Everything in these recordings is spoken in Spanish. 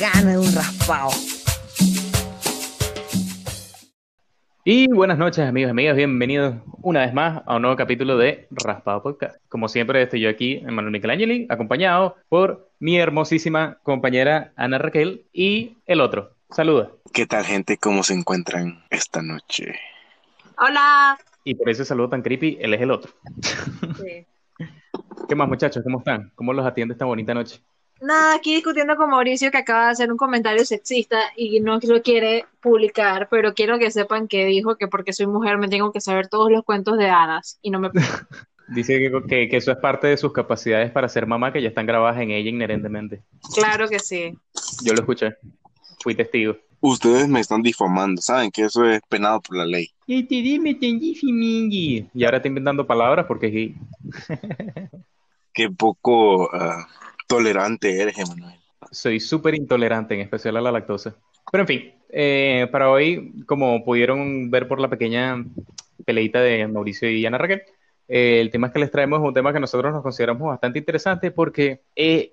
Gana un raspado. Y buenas noches, amigos y amigas. Bienvenidos una vez más a un nuevo capítulo de Raspado Podcast. Como siempre, estoy yo aquí, Manuel Michelangeli, acompañado por mi hermosísima compañera Ana Raquel y el otro. Saluda. ¿Qué tal, gente? ¿Cómo se encuentran esta noche? Hola. Y por ese saludo tan creepy, él es el otro. Sí. ¿Qué más, muchachos? ¿Cómo están? ¿Cómo los atiende esta bonita noche? Nada, aquí discutiendo con Mauricio que acaba de hacer un comentario sexista y no lo quiere publicar, pero quiero que sepan que dijo que porque soy mujer me tengo que saber todos los cuentos de hadas y no me... Dice que, que- que eso es parte de sus capacidades para ser mamá, que ya están grabadas en ella inherentemente. Claro que sí. Yo lo escuché. Fui testigo. Ustedes me están difamando, ¿saben? Que eso es penado por la ley. Y ahora está inventando palabras porque es gay. Qué poco ah, tolerante eres, Emanuel. Soy súper intolerante, en especial a la lactosa. Pero en fin, eh, para hoy, como pudieron ver por la pequeña peleita de Mauricio y Ana Raquel, eh, el tema que les traemos es un tema que nosotros nos consideramos bastante interesante porque, eh,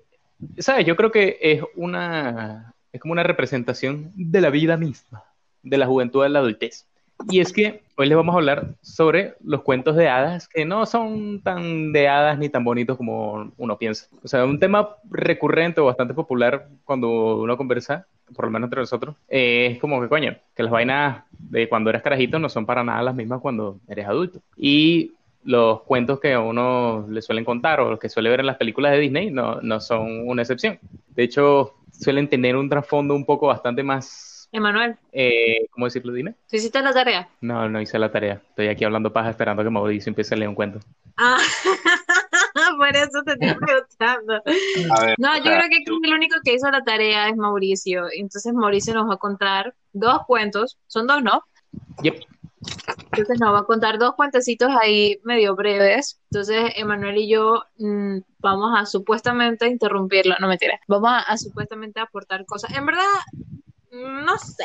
¿sabes? Yo creo que es una, es como una representación de la vida misma, de la juventud de la adultez. Y es que hoy les vamos a hablar sobre los cuentos de hadas que no son tan de hadas ni tan bonitos como uno piensa. O sea, un tema recurrente o bastante popular cuando uno conversa, por lo menos entre nosotros, es como que, coño, que las vainas de cuando eres carajito no son para nada las mismas cuando eres adulto. Y los cuentos que a uno le suelen contar o los que suele ver en las películas de Disney no, no son una excepción. De hecho, suelen tener un trasfondo un poco bastante más, Emanuel, eh, ¿cómo decirlo? Dime. ¿tú hiciste la tarea? No, no hice la tarea. Estoy aquí hablando paja esperando que Mauricio empiece a leer un cuento. Ah, por eso te estoy preguntando. A ver, No, yo sea, creo que creo que el único que hizo la tarea es Mauricio. Entonces Mauricio nos va a contar dos cuentos. Son dos, ¿no? Yep. Entonces nos va a contar dos cuentecitos ahí medio breves. Entonces Emanuel y yo mm, vamos a supuestamente interrumpirlo. No mentira. Vamos a, a supuestamente aportar cosas. En verdad, no sé.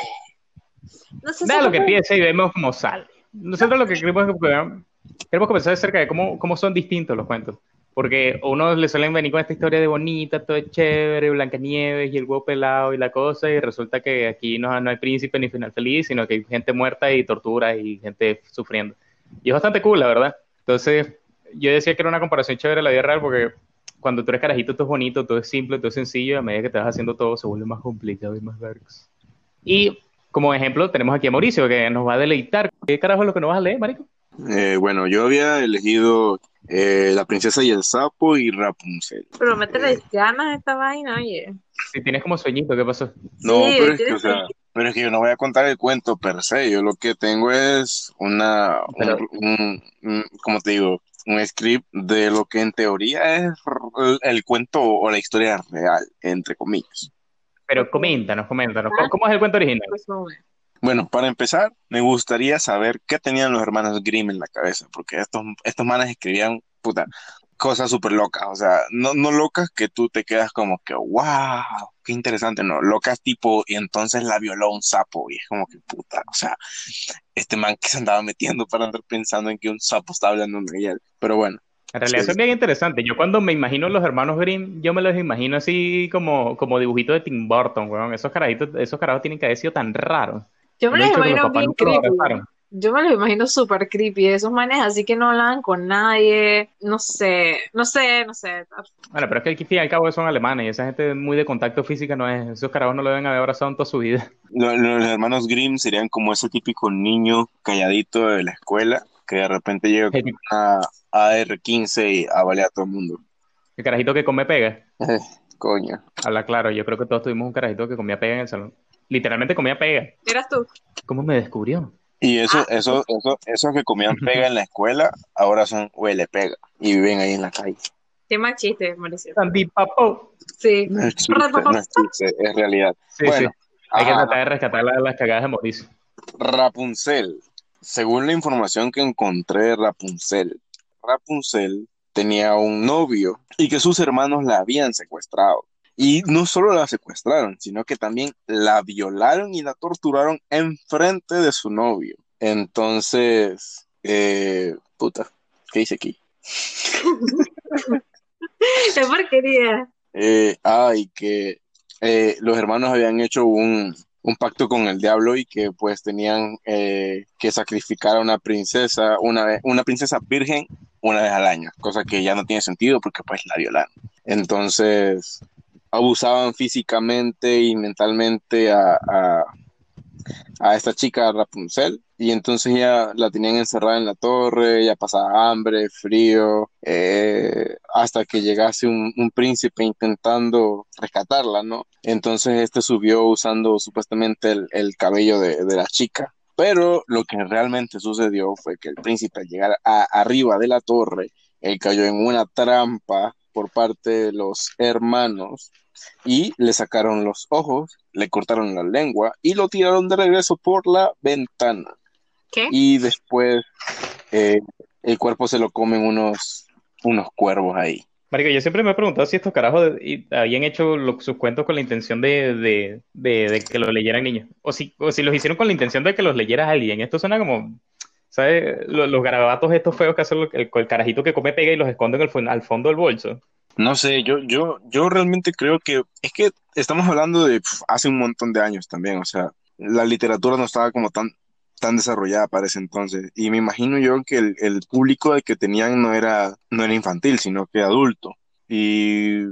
No sé si- lo que piensa y vemos cómo sale. Nosotros lo que queremos, es que- queremos conversar acerca de cómo, cómo son distintos los cuentos. Porque a unos le suelen venir con esta historia de bonita, todo es chévere, Blancanieves y el huevo pelado y la cosa, y resulta que aquí no, no hay príncipe ni final feliz, sino que hay gente muerta y tortura y gente sufriendo. Y es bastante cool, la verdad. Entonces, yo decía que era una comparación chévere a la vida real porque cuando tú eres carajito todo es bonito, todo es simple, todo es sencillo, y a medida que te vas haciendo todo se vuelve más complicado y más darks. Y como ejemplo tenemos aquí a Mauricio que nos va a deleitar. ¿Qué carajo es lo que nos vas a leer, marico? Eh, bueno, yo había elegido eh, La princesa y el sapo y Rapunzel. Pero métele ganas a esta vaina, oye. Si tienes como sueñito, ¿qué pasó? No, Sí, pero es que, o sea, pero es que yo no voy a contar el cuento per se. Yo lo que tengo es una, un- Pero- un, un- ¿cómo te digo? Un script de lo que en teoría es el, el cuento o la historia real, entre comillas. Pero coméntanos, coméntanos. ¿Cómo, cómo es el cuento original? Resumen. Bueno, para empezar, me gustaría saber qué tenían los hermanos Grimm en la cabeza, porque estos, estos manes escribían, puta, cosas súper locas, o sea, no, no locas que tú te quedas como que, wow, qué interesante, no, locas tipo, y entonces la violó un sapo, y es como que, puta, o sea, este man que se andaba metiendo para andar pensando en que un sapo estaba hablando de ella, pero bueno, En realidad son bien interesantes. Yo cuando me imagino los hermanos Grimm, yo me los imagino así como, como dibujitos de Tim Burton, weón. Esos carajitos, esos carajos tienen que haber sido tan raros. Yo me Lo los imagino bien creepy. Yo me los imagino súper creepy. Esos manes así que no hablaban con nadie. No sé, no sé, no sé. Bueno, pero es que al fin y al cabo son alemanes y esa gente muy de contacto física no es. Esos carajos no lo deben haber abrazado en toda su vida. Lo- los hermanos Grimm serían como ese típico niño calladito de la escuela, que de repente llega con una AR-15 y a balear a todo el mundo. El carajito que come pega. Coño. Habla claro, yo creo que todos tuvimos un carajito que comía pega en el salón. Literalmente comía pega. ¿Eras tú? ¿Cómo me descubrió? Y eso, Ah. eso, eso, esos que comían pega en la escuela, ahora son huele pega y viven ahí en la calle. Qué mal chiste, Mauricio. Sandy Papo. Sí. No es chiste, no es chiste, es realidad. Sí, Bueno, sí. Hay que tratar de rescatar la- las cagadas de Mauricio. Rapunzel. Según la información que encontré de Rapunzel, Rapunzel tenía un novio y que sus hermanos la habían secuestrado. Y no solo la secuestraron, sino que también la violaron y la torturaron enfrente de su novio. Entonces, eh, puta, ¿qué dice aquí? Qué porquería. Eh, ah, y que eh, los hermanos habían hecho un, un pacto con el diablo y que pues tenían eh, que sacrificar a una princesa, una vez, una princesa virgen una vez al año, cosa que ya no tiene sentido porque pues la violaron. Entonces abusaban físicamente y mentalmente a, a, esta chica Rapunzel y entonces ya la tenían encerrada en la torre, ella pasaba hambre, frío, eh, hasta que llegase un, un príncipe intentando rescatarla, ¿no? Entonces este subió usando supuestamente el, el cabello de, de la chica. Pero lo que realmente sucedió fue que el príncipe al llegar a- arriba de la torre, él cayó en una trampa por parte de los hermanos y le sacaron los ojos, le cortaron la lengua y lo tiraron de regreso por la ventana. ¿Qué? Y después eh, el cuerpo se lo comen unos, unos cuervos ahí. Marico, yo siempre me he preguntado si estos carajos y- habían hecho lo- sus cuentos con la intención de, de, de- de que los leyeran niños. O si, o si los hicieron con la intención de que los leyera alguien. Esto suena como, ¿sabes? Los, los garabatos estos feos que hace el, el- el carajito que come pega y los esconde en el al fondo del bolso. No sé, yo, yo, yo realmente creo que es que estamos hablando de hace un montón de años también, o sea, la literatura no estaba como tan, tan desarrollada para ese entonces, y me imagino yo que el, el público que tenían no era, no era infantil, sino que adulto, y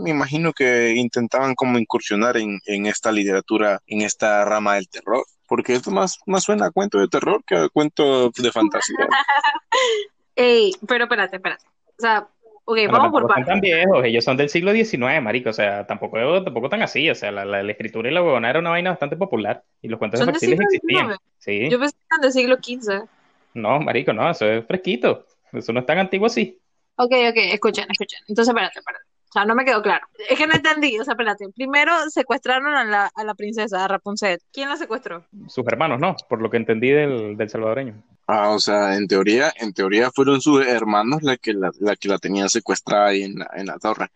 me imagino que intentaban como incursionar en, en esta literatura, en esta rama del terror, porque esto más, más suena a cuento de terror que a cuento de fantasía. Ey, pero espérate, espérate. O sea, ok, Bueno, vamos por partes. tan viejos, ellos son del siglo XIX, marico, o sea, tampoco, tampoco tan así, o sea, la, la- la escritura y la huevona era una vaina bastante popular, y los cuentos ¿Son del infantiles siglo existían. Sí, Yo pensé que eran del siglo XV. no, marico, no, eso es fresquito, eso no es tan antiguo así. Ok, ok, escuchen, escuchen. Entonces, espérate, espérate. O sea, no me quedó claro. Es que no entendí. O sea, espérate. Primero secuestraron a la, a la princesa, a Rapunzel. ¿Quién la secuestró? Sus hermanos, no, por lo que entendí del, del salvadoreño. Ah, o sea, en teoría, en teoría fueron sus hermanos la que la, la que la tenían secuestrada ahí en la, en la torre,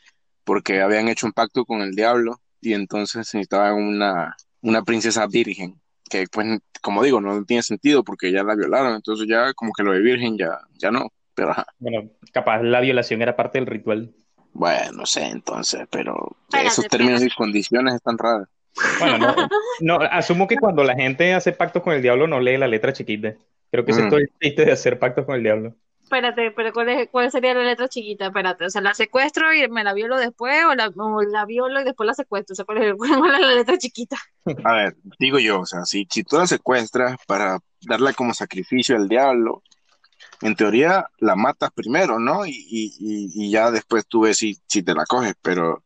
porque habían hecho un pacto con el diablo y entonces necesitaban una, una princesa virgen, que pues, como digo, no tiene sentido porque ya la violaron, entonces ya como que lo de virgen ya, ya no, pero ajá, Bueno, capaz la violación era parte del ritual. Bueno, no sé entonces, pero esos términos y condiciones están raros. Bueno, no, no, asumo que cuando la gente hace pactos con el diablo no lee la letra chiquita. Creo que ese es Mm. todo el chiste de hacer pactos con el diablo. Espérate, pero ¿cuál es, cuál sería la letra chiquita? Espérate. O sea, ¿la secuestro y me la violo después? ¿O la, o la violo y después la secuestro? O sea, ¿cuál es, cuál es la letra chiquita? A ver, digo yo, o sea, si, si tú la secuestras para darla como sacrificio al diablo, en teoría la matas primero, ¿no? Y, y, y, y ya después tú ves si, si te la coges, pero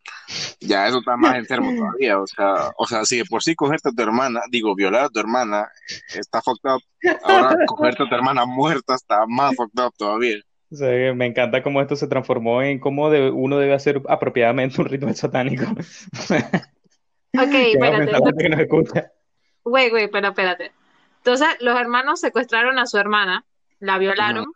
ya eso está más enfermo todavía, o sea, o sea, si de por sí cogerte a tu hermana, digo, violar a tu hermana, está fucked up, ahora cogerte a tu hermana muerta está más fucked up todavía. O sea, me encanta cómo esto se transformó en cómo de- uno debe hacer apropiadamente un ritual satánico. Ok, ¿Qué va a espérate. Güey, güey, pero espérate. Entonces, los hermanos secuestraron a su hermana, la violaron,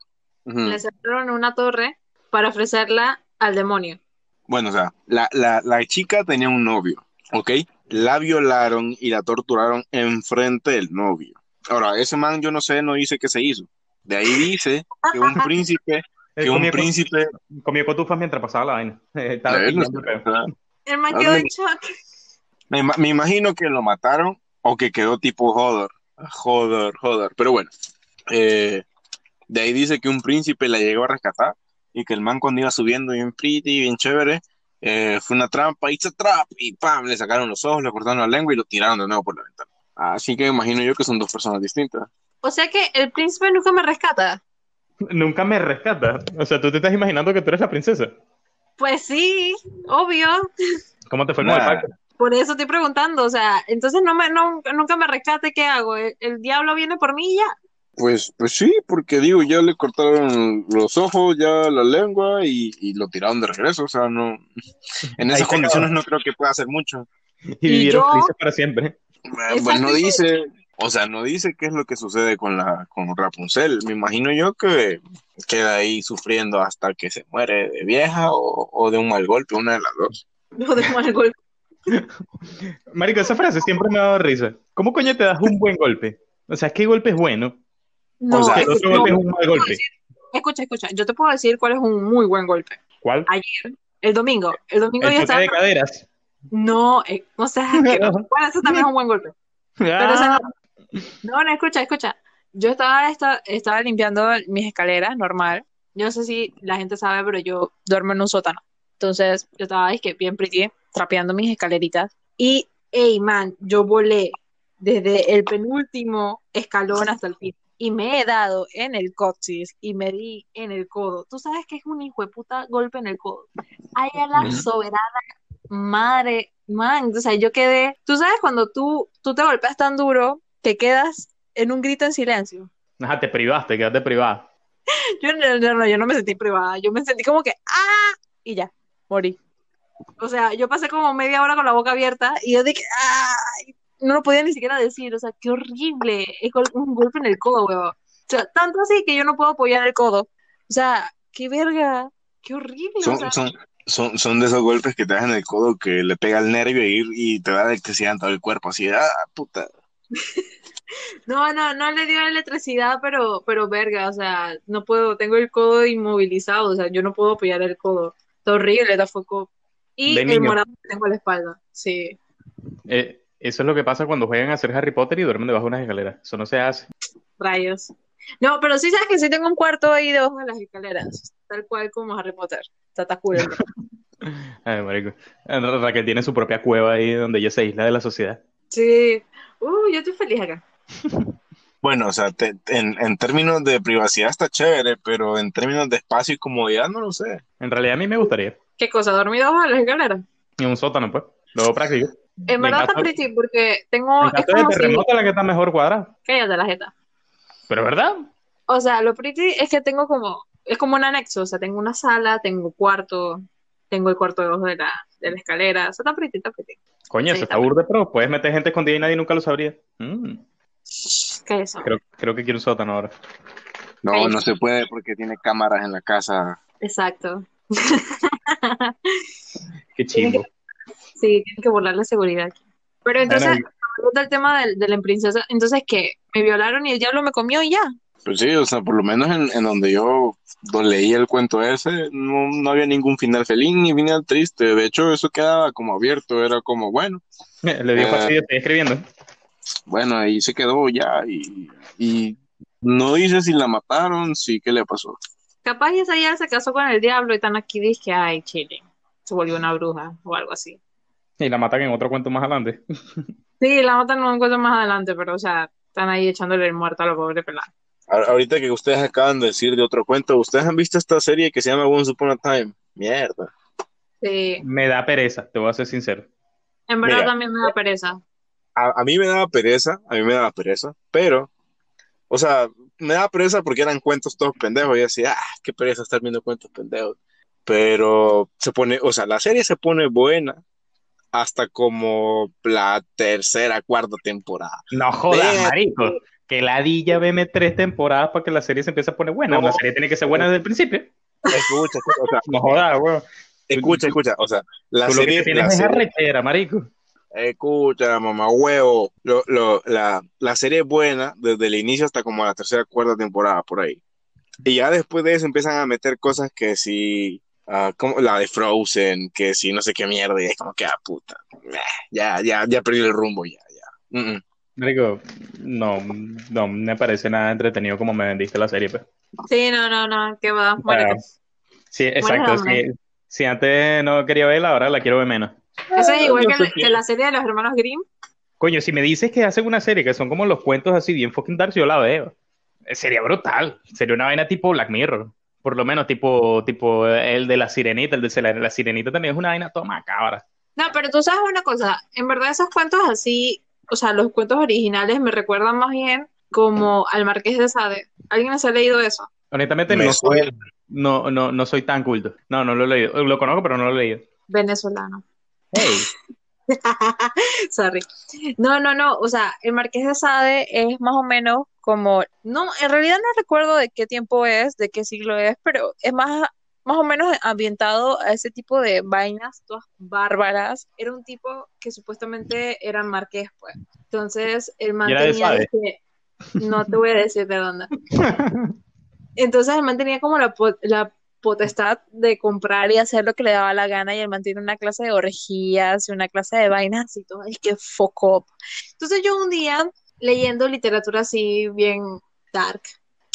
Ujú. le cerraron en una torre para ofrecerla al demonio. Bueno, o sea, la, la, la chica tenía un novio, ¿ok? La violaron y la torturaron enfrente del novio. Ahora, ese man, yo no sé, no dice qué se hizo. De ahí dice que un príncipe, que Él un comió, príncipe, comió cotufas mientras pasaba la vaina. Estaba Bueno, pillando feo. o sea, El man quedó en shock. me, me imagino que lo mataron o que quedó tipo joder, joder, joder. Pero bueno, eh, de ahí dice que un príncipe la llegó a rescatar y que el man cuando iba subiendo bien pretty, bien chévere, eh, fue una trampa, a trap, y pam, le sacaron los ojos, le cortaron la lengua y lo tiraron de nuevo por la ventana. Así que me imagino yo que son dos personas distintas. O sea que el príncipe nunca me rescata. Nunca me rescata. O sea, tú te estás imaginando que tú eres la princesa. Pues sí, obvio. ¿Cómo te fue con el Nah. pacto? Por eso estoy preguntando. O sea, entonces no me, no- nunca me rescate. ¿Qué hago? ¿El, el diablo viene por mí y ya? Pues, pues sí, porque digo, ya le cortaron los ojos, ya la lengua y, y lo tiraron de regreso. O sea, no. En esas condiciones no creo que pueda hacer mucho. Y vivieron yo- felices para siempre. Eh, Pues no dice, o sea, no dice qué es lo que sucede con la con Rapunzel. Me imagino yo que queda ahí sufriendo hasta que se muere de vieja o, o de un mal golpe, una de las dos. No de mal golpe. Marico, esa frase siempre me ha dado risa. ¿Cómo coño te das un buen golpe? O sea, ¿qué golpe es bueno? No, O sea, El otro no, golpe es un mal golpe. escucha, escucha. Yo te puedo decir cuál es un muy buen golpe. ¿Cuál? El domingo. El domingo El yo estaba. de caderas. No, eh, no seas asqueroso. Bueno, eso también es un buen golpe. Pero ese Ah, no. No, no, escucha, escucha. Yo estaba, esta- estaba limpiando mis escaleras, normal. Yo no sé si la gente sabe, pero yo duermo en un sótano. Entonces, yo estaba, es que bien pretty, trapeando mis escaleritas. Y, hey, man, yo volé desde el penúltimo escalón hasta el piso. Y me he dado en el coxis y me di en el codo. Tú sabes que es un hijo de puta golpe en el codo. Ay, a la soberana madre, man. O sea, yo quedé. Tú sabes cuando tú, tú te golpeas tan duro que quedas en un grito en silencio. Ajá, te privaste, quedaste privada. Yo no, no, no, yo no me sentí privada. Yo me sentí como que ¡ah! Y ya, morí. O sea, yo pasé como media hora con la boca abierta y yo dije ¡ay! No lo podía ni siquiera decir. O sea, qué horrible. Es un golpe en el codo, weón. O sea, tanto así que yo no puedo apoyar el codo. O sea, qué verga. Qué horrible. O Son, sea, son, son, son de esos golpes que te das en el codo que le pega el nervio y, y te da electricidad en todo el cuerpo. Así, ah, puta. No, no, no le dio electricidad, pero, pero verga, o sea, no puedo, tengo el codo inmovilizado, o sea, yo no puedo apoyar el codo. Está horrible, está foco. Y De el niño. morado que tengo en la espalda, sí. Eh, eso es lo que pasa cuando juegan a hacer Harry Potter y duermen debajo de unas escaleras. Eso no se hace. Rayos. No, pero sí sabes que sí tengo un cuarto ahí debajo de las escaleras, tal cual como Harry Potter. Está, el- Ay, marico. Ra- Raquel tiene su propia cueva ahí donde ella se aísla de la sociedad. Sí. Uh, yo estoy feliz acá. Bueno, o sea, te- en, en términos de privacidad está chévere, pero en términos de espacio y comodidad no lo sé. En realidad a mí me gustaría. ¿Qué cosa? ¿Dormir debajo de las escaleras? En un sótano, pues. Luego práctico. En verdad está pretty porque tengo, En es caso de como si, terremoto, la que está mejor cuadrada. cállate la jeta. Pero ¿verdad? O sea, lo pretty es que tengo como, es como un anexo, o sea, tengo una sala, tengo cuarto, tengo el cuarto debajo de la, de la escalera, o sea, está pretty, está pretty. Coño, Sí, eso está burde, pero puedes meter gente escondida y nadie nunca lo sabría. Mm, ¿Qué es eso? creo, creo que quiero un sótano ahora. No, no se puede porque tiene cámaras en la casa. Exacto. Qué chimbo. Sí, tienen que burlar la seguridad aquí. Pero entonces, Bueno, volviendo al tema del, de la princesa, entonces que me violaron y el diablo me comió y ya. Pues sí, o sea, por lo menos en, en donde yo leí el cuento ese, no, no había ningún final feliz ni final triste. De hecho, eso quedaba como abierto, era como, bueno, Le dio Eh. fastidio, estoy escribiendo. bueno, ahí se quedó ya. Y, y no dice si la mataron, sí, ¿qué le pasó? Capaz esa ya se casó con el diablo y están aquí dije, ay, chile, se volvió una bruja o algo así. Y la matan en otro cuento más adelante. Sí, la matan un encuentro más adelante, pero o sea, están ahí echándole el muerto a la pobre pelada. A- Ahorita que ustedes acaban de decir de otro cuento, ¿ustedes han visto esta serie que se llama Once Upon a Time? Mierda. Sí, Me da pereza, te voy a ser sincero. en verdad Mira. también me da pereza. A, a mí me daba pereza, a mí me daba pereza, pero, o sea, me daba pereza porque eran cuentos todos pendejos. Y yo decía, ah, qué pereza estar viendo cuentos pendejos. Pero se pone, o sea, la serie se pone buena hasta como la tercera, cuarta temporada. No jodas, marico. Que ladilla veme tres temporadas para que la serie se empiece a poner buena. No. La serie tiene que ser buena desde el principio. Escucha, escucha, o sea, No jodas, weón. escucha, escucha, o sea, la Tú lo que serie, tienes la es serie- marico. Escucha, mamá huevo. Lo, lo- la, la serie es buena desde el inicio hasta como la tercera, cuarta temporada, por ahí. Y ya después de eso empiezan a meter cosas que si, ah, como la de Frozen, que si no sé qué mierda, y es como que, ah, puta, ya, ya, ya perdí el rumbo, ya, ya. Mm, mm. Marico, no, no me parece nada entretenido como me vendiste la serie, pues. Sí, no, no, no, que va, muérete. Sí, exacto. hambre. Si, antes no quería verla, ahora la quiero ver menos. Eso es igual yo que, sé la- que- que la serie de los hermanos Grimm. Coño, si me dices que hacen una serie que son como los cuentos así bien fucking dark, yo la veo. Sería brutal. Sería una vaina tipo Black Mirror. Por lo menos tipo, tipo el de la sirenita. El de la, la sirenita también es una vaina toda macabra. No, pero tú sabes una cosa, en verdad esos cuentos así, o sea, los cuentos originales me recuerdan más bien como al Marqués de Sade. ¿Alguien se ha leído eso? Honestamente, Me no soy, no, no, no soy tan culto. No, no lo he leído. Lo conozco, pero no lo he leído. Venezolano. Hey, Sorry. No, no, no. O sea, el Marqués de Sade es más o menos como. No, en realidad no recuerdo de qué tiempo es, de qué siglo es, pero es más, más o menos ambientado a ese tipo de vainas, todas bárbaras. Era un tipo que supuestamente era marqués, pues. Entonces, el man ¿Y era de tenía Sade? este- No te voy a decir de dónde. Entonces el man tenía como la, la potestad de comprar y hacer lo que le daba la gana y el man tiene una clase de orgías y una clase de vainas y todo, y que foco. Entonces yo un día leyendo literatura así bien dark,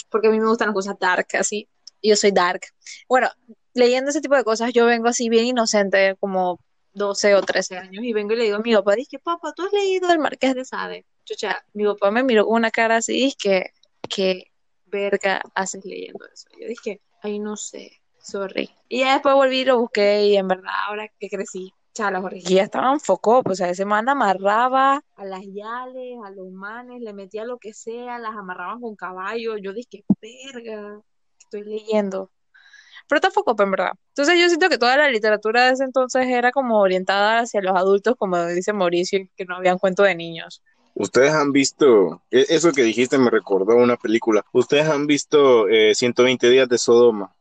porque a mí me gustan las cosas dark así, y yo soy dark. Bueno, leyendo ese tipo de cosas yo vengo así bien inocente, como 12 o 13 años, y vengo y le digo a mi papá, dije, papá, ¿tú has leído El Marqués de Sade? Chucha, mi papá me miró con una cara así, es que, que verga haces leyendo eso? Yo dije, ay, no sé, sorry. Y ya después volví y lo busqué y en verdad ahora que crecí, ya las orgías estaban foco, pues a ese man amarraba a las yales, a los manes, le metía lo que sea, las amarraban con caballo. Yo dije, verga, estoy leyendo. Pero está foco, en verdad. Entonces yo siento que toda la literatura de ese entonces era como orientada hacia los adultos, como dice Mauricio, que no habían cuento de niños. Ustedes han visto, e- eso que dijiste me recordó una película. Ustedes han visto eh, 120 días de Sodoma.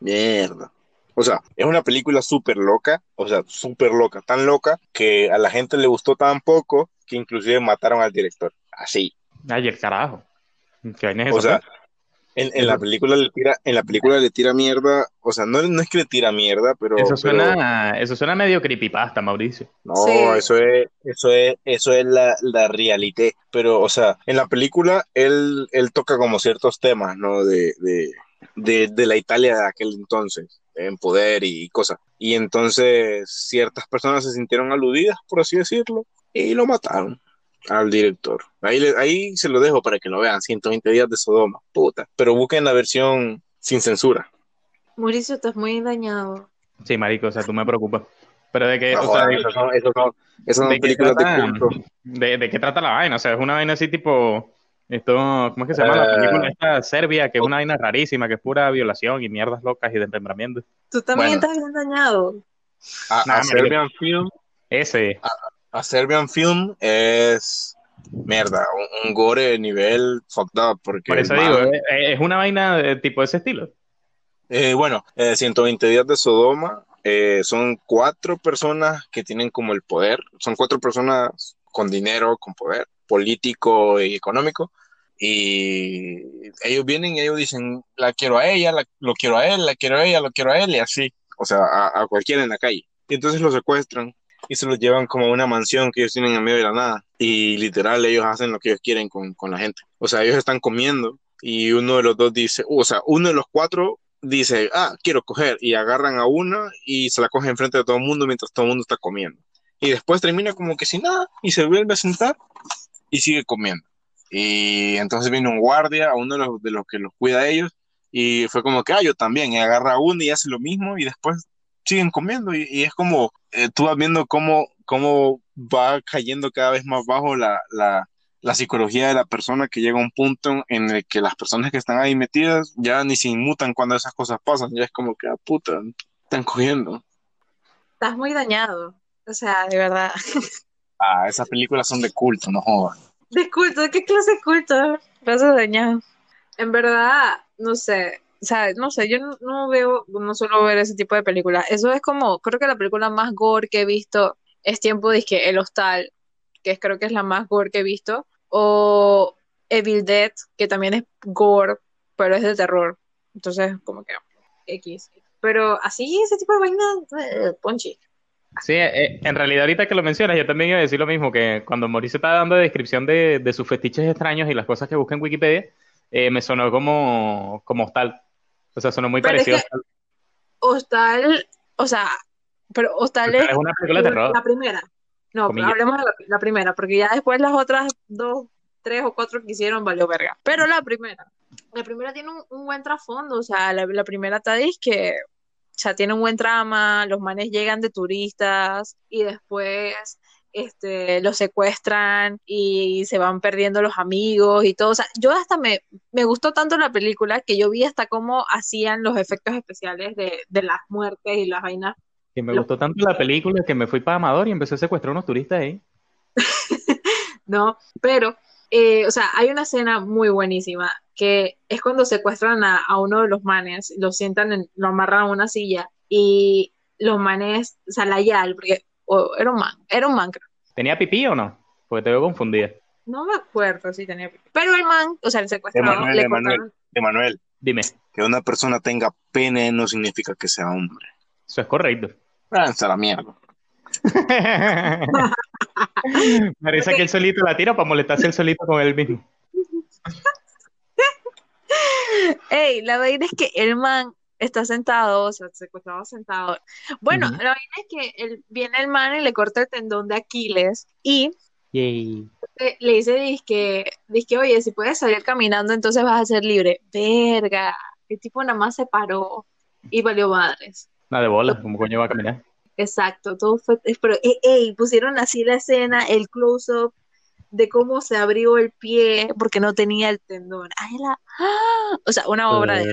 Mierda. O sea, es una película súper loca, o sea, súper loca, tan loca que a la gente le gustó tan poco que inclusive mataron al director. Así. Ay, el carajo. ¿Qué vaina es O sea, pues? En, en la película le tira, en la película le tira mierda, o sea, no, no es que le tira mierda, pero, Eso pero- suena, eso suena medio creepypasta, Mauricio. no, Sí. eso es, eso es, eso es la, la realidad. Pero, o sea, en la película él, él toca como ciertos temas, ¿no? De, de, de, de la Italia de aquel entonces, en poder y cosas. Y entonces ciertas personas se sintieron aludidas, por así decirlo, y lo mataron al director. Ahí, le- ahí se lo dejo para que lo vean, 120 días de Sodoma, puta. Pero busquen la versión sin censura. Mauricio, estás muy dañado. Sí, marico, o sea, tú me preocupas. Pero de qué, No o sea, jodan, de, esas son, esas son- esas son ¿de qué películas trata? culto. de- de qué trata la vaina? O sea, es una vaina así tipo, esto, ¿cómo es que se llama la Eh. película esta Serbia? Que es una vaina rarísima, que es pura violación y mierdas locas y desmembramiento. Tú también Bueno. estás bien dañado. A, Nah, a Serbian Film Ese, a Serbian Film es mierda, un, un gore de nivel fucked up, porque por eso digo, man- eh, es una vaina de tipo de ese estilo. eh, bueno, eh, 120 días de Sodoma eh, son cuatro personas que tienen como el poder, son cuatro personas con dinero, con poder político y económico, y ellos vienen y ellos dicen, la quiero a ella, la- lo quiero a él, la quiero a ella, lo quiero a él, y así, o sea, a, a cualquiera en la calle. Y entonces lo secuestran y se los llevan como una mansión que ellos tienen en medio de la nada. Y literal, ellos hacen lo que ellos quieren con, con la gente. O sea, ellos están comiendo y uno de los dos dice, o sea, uno de los cuatro dice, ah, quiero coger, y agarran a una y se la cogen enfrente de todo el mundo mientras todo el mundo está comiendo. Y después termina como que sin nada y se vuelve a sentar y sigue comiendo. Y entonces viene un guardia, a uno de los, de los que los cuida a ellos, y fue como que, ah, yo también, y agarra a uno y hace lo mismo, y después siguen comiendo, y, y es como, eh, tú vas viendo cómo, cómo va cayendo cada vez más bajo la, la, la psicología de la persona que llega a un punto en el que las personas que están ahí metidas ya ni se inmutan cuando esas cosas pasan, ya es como que, ah, puta, están cogiendo. Estás muy dañado. O sea, de verdad. Ah, esas películas son de culto, no jodas. ¿De culto? ¿De qué clase de culto? Clase dañado. En verdad, no sé. O sea, no sé, yo no, veo, no suelo ver ese tipo de películas. Eso es como, creo que la película más gore que he visto es tiempo de que El Hostal, que es, creo que es la más gore que he visto. O Evil Dead, que también es gore, pero es de terror. Entonces, como que X. Pero así, ese tipo de vaina, eh, ponchi. Sí, eh, en realidad ahorita que lo mencionas, yo también iba a decir lo mismo, que cuando Mauricio estaba dando descripción de, de sus fetiches extraños y las cosas que busca en Wikipedia, eh, me sonó como, como hostal. O sea, sonó muy Pero es parecido a que- Hostal. O sea, pero Hostal es Es una película de terror. la primera. No, Comillas. hablemos de la, la primera, porque ya después las otras dos, tres o cuatro que hicieron valió verga. Pero la primera, la primera tiene un, un buen trasfondo, o sea, la, la primera está que, o sea, tiene un buen trama, los manes llegan de turistas y después este, los secuestran y se van perdiendo los amigos y todo. O sea, yo hasta me, me gustó tanto la película que yo vi hasta cómo hacían los efectos especiales de, de las muertes y las vainas Que me Lo- gustó tanto la película que me fui para Amador y empecé a secuestrar unos turistas ahí. ¿no? Pero, eh, o sea, hay una escena muy buenísima que es cuando secuestran a, a uno de los manes, lo sientan, en- lo amarran a una silla y los manes, o sea, la Yal, porque o era un man, era un man, creo. ¿Tenía pipí o no? Porque te veo confundida. No me acuerdo si tenía pipí. Pero el man, o sea, el secuestrador, Emanuel, le Emanuel. cortaron- Emanuel, Dime, que una persona tenga pene no significa que sea hombre. eso es correcto. Váyanse a la mierda. Parece que él solito la tira para molestarse él solito con él mismo. Ey, la vaina es que el man está sentado, o sea, el secuestrador sentado. Bueno, Ujú. la vaina es que él, viene el man y le corta el tendón de Aquiles y Yay. eh, le dice, dizque, dizque, oye, si puedes salir caminando, entonces vas a ser libre. Verga, el tipo nada más se paró y valió madres. Nada de bola, como coño va a caminar. Exacto, todo fue, pero, ey, ey, pusieron así la escena, el close-up de cómo se abrió el pie porque no tenía el tendón. Ay, la- ¡ah! O sea, una obra de...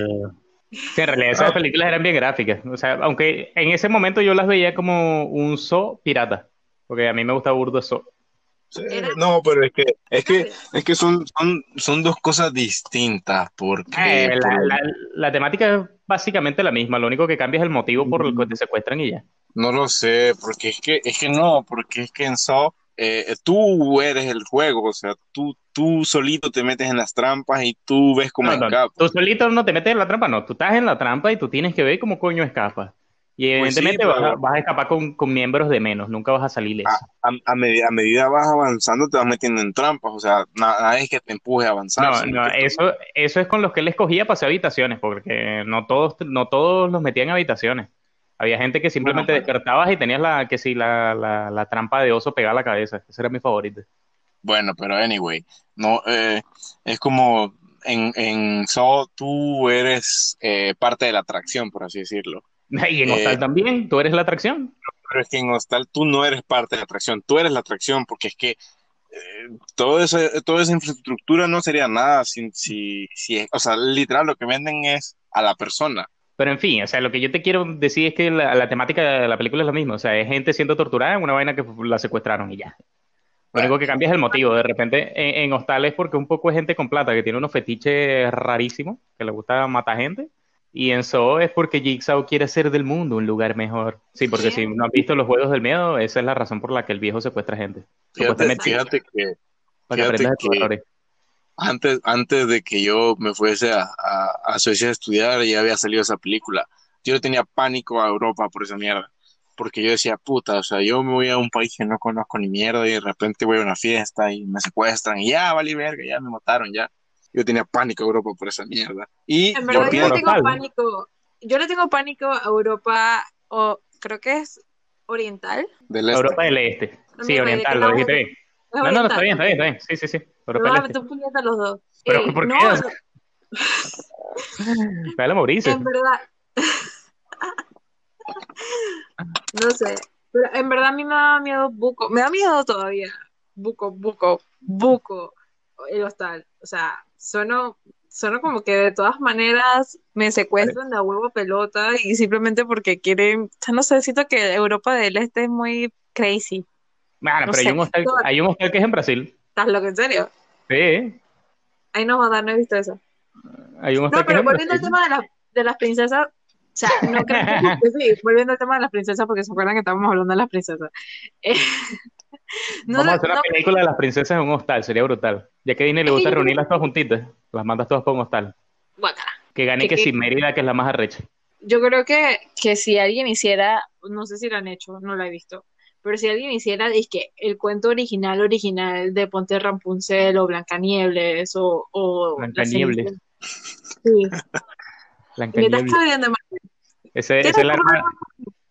Sí, en realidad esas películas eran bien gráficas. O sea, aunque en ese momento yo las veía como un zoo pirata. Porque a mí me gusta burdo zoo. No, pero es que, es que, es que son, son, son dos cosas distintas, porque Eh, la, por- la- la temática es básicamente la misma. Lo único que cambia es el motivo por el que te secuestran y ya. no lo sé, porque es que, es que no, porque es que en Saw eh, tú eres el juego, o sea, tú, tú solito te metes en las trampas y tú ves cómo No, no, escapas. tú solito no te metes en la trampa, no. Tú estás en la trampa y tú tienes que ver cómo coño escapas. Y Pues sí, evidentemente vas, a, vas a escapar con, con miembros de menos. Nunca vas a salir. A, a, a medida vas avanzando te vas metiendo en trampas, o sea, na- nada es que te empuje a avanzar. No, no, tú- eso, eso es con los que él escogía para hacer habitaciones, porque no todos, no todos los metían en habitaciones. Había gente que simplemente Bueno, despertabas y tenías la, que sí, la, la, la trampa de oso pegada a la cabeza. Ese era mi favorito. Bueno, pero anyway, no, eh, es como en, en Saw tú eres eh, parte de la atracción, por así decirlo. Y en Eh, Hostal también, tú eres la atracción. Pero es que en Hostal tú no eres parte de la atracción, tú eres la atracción, porque es que eh, todo eso, toda esa infraestructura no sería nada sin, si, si, o sea, literal lo que venden es a la persona. Pero en fin, o sea, lo que yo te quiero decir es que la, la temática de la película es la misma. O sea, es gente siendo torturada en una vaina que la secuestraron y ya. Lo único que cambia es el motivo. De repente, en, en Hostal es porque un poco es gente con plata que tiene unos fetiches rarísimos, que le gusta matar gente. Y en Saw es porque Jigsaw quiere hacer del mundo un lugar mejor. Sí, porque si no has visto los juegos del miedo, esa es la razón por la que el viejo secuestra gente. Fíjate, fíjate que para que fíjate aprendas de tus que- errores. Antes, antes de que yo me fuese a, a, a Suecia a estudiar, ya había salido esa película. Yo tenía pánico a Europa por esa mierda. Porque yo decía, puta, o sea, yo me voy a un país que no conozco ni mierda y de repente voy a una fiesta y me secuestran y ya, vale verga, ya me mataron, ya. Yo tenía pánico a Europa por esa mierda. Y En yo verdad, yo le pienso, tengo Hostal. pánico. Yo le tengo pánico a Europa, o creo que es oriental. del este. Europa del Este. No Sí, oriental, lo dijiste bien. No, no, no, está bien, está bien, está bien. Sí, sí, sí. Me Europa van a los dos. Pero, ¿por qué? no, Dale, Mauricio. en verdad. No sé. Pero en verdad a mí me da miedo Buco. Me da miedo todavía. Buco, Buco, Buco. El hostal. O sea, sueno, sueno como que de todas maneras me secuestran de a huevo pelota y simplemente porque quieren. O sea, no sé, siento que Europa del Este es muy crazy. Bueno, No pero hay un, hostal, hay un hostal que es en Brasil. ¿Estás loco? ¿En serio? Sí, Ay, no, joder, no he visto eso. hay un No, que pero en volviendo al tema de, las de las princesas, o sea, no creo que sí, volviendo al tema de las princesas, porque se acuerdan que estábamos hablando de las princesas. Eh, no, Vamos a hacer una no, película de las princesas en un hostal, sería brutal. Ya que a Disney le gusta reunirlas todas juntitas, las mandas todas para un hostal. guácala. Que gane Que- que que- si Mérida, que es la más arrecha. Yo creo que, que si alguien hiciera, no sé si lo han hecho, no lo he visto, pero si alguien hiciera, es que el cuento original, original de Ponte Rapunzel o Blancanieves o, o. Cenicienta. Sí, me estás Ese, ¿Qué esa, es la te hermana,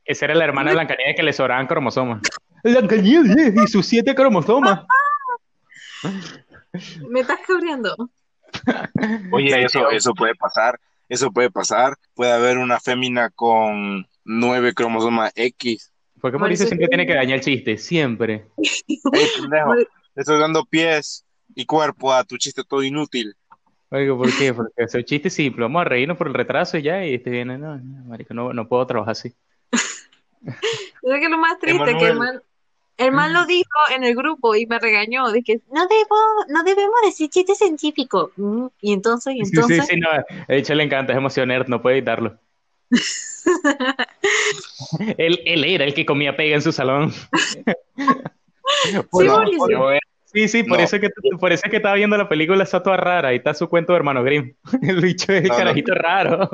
esa era la hermana de Blancanieves que le sobraban cromosomas. Blancanieves y sus siete cromosomas. me estás cabreando. Oye, eso, eso puede pasar, eso puede pasar. Puede haber una fémina con nueve cromosomas X. ¿Por qué Mauricio Mauricio, siempre ¿qué? tiene que dañar el chiste? Siempre. Ey, pendejo, le estoy dando pies y cuerpo a tu chiste todo inútil. Oigo, ¿por qué? Porque es un chiste simple. Vamos a reírnos por el retraso y ya. Y este viene, no, no, marico, no, no puedo trabajar así. ¿Sabes qué es lo más triste? Que el Emanuel. man, el man lo dijo en el grupo y me regañó. De que no debo, no debemos decir chiste científico. Mm, Y entonces, y Sí, sí, entonces. sí, no. A hecho le encanta, es emoción nerd, no puede evitarlo. él, él era el que comía pega en su salón. Sí, Por- Sí, sí, por, No. eso que, por eso es que estaba viendo la película esa toda rara. Ahí está su cuento de hermano Grimm. El bicho es No, no. carajito raro.